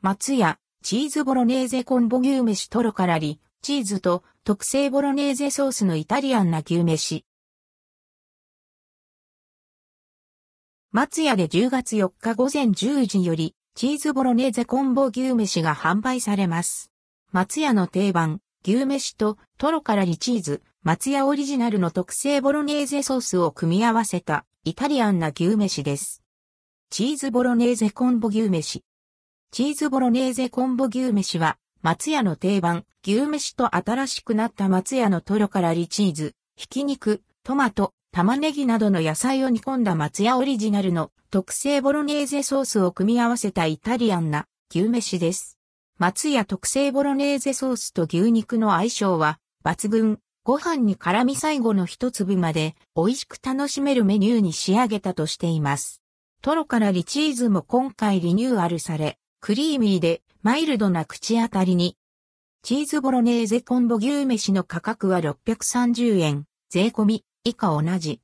松屋、チーズボロネーゼコンボ牛飯トロカラリ、チーズと特製ボロネーゼソースのイタリアンな牛飯。松屋で10月4日午前10時より、チーズボロネーゼコンボ牛飯が販売されます。松屋の定番、牛飯とトロからリチーズ、松屋オリジナルの特製ボロネーゼソースを組み合わせたイタリアンな牛飯です。チーズボロネーゼコンボ牛飯。チーズボロネーゼコンボ牛飯は、松屋の定番、牛飯と新しくなった松屋のトロからリチーズ、ひき肉、トマト、玉ねぎなどの野菜を煮込んだ松屋オリジナルの特製ボロネーゼソースを組み合わせたイタリアンな牛飯です。松屋特製ボロネーゼソースと牛肉の相性は抜群。ご飯に絡み最後の一粒まで美味しく楽しめるメニューに仕上げたとしています。トロからリチーズも今回リニューアルされ、クリーミーでマイルドな口当たりに。チーズボロネーゼコンボ牛飯の価格は630円、税込み以下同じ。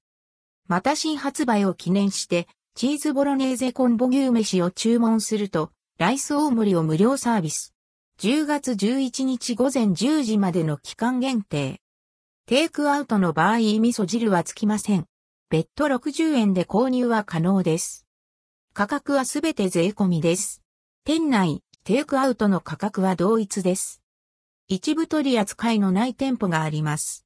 また新発売を記念して、チーズボロネーゼコンボ牛飯を注文すると、ライス大盛りを無料サービス。10月11日午前10時までの期間限定。テイクアウトの場合味噌汁はつきません。別途60円で購入は可能です。価格はすべて税込みです。店内、テイクアウトの価格は同一です。一部取り扱いのない店舗があります。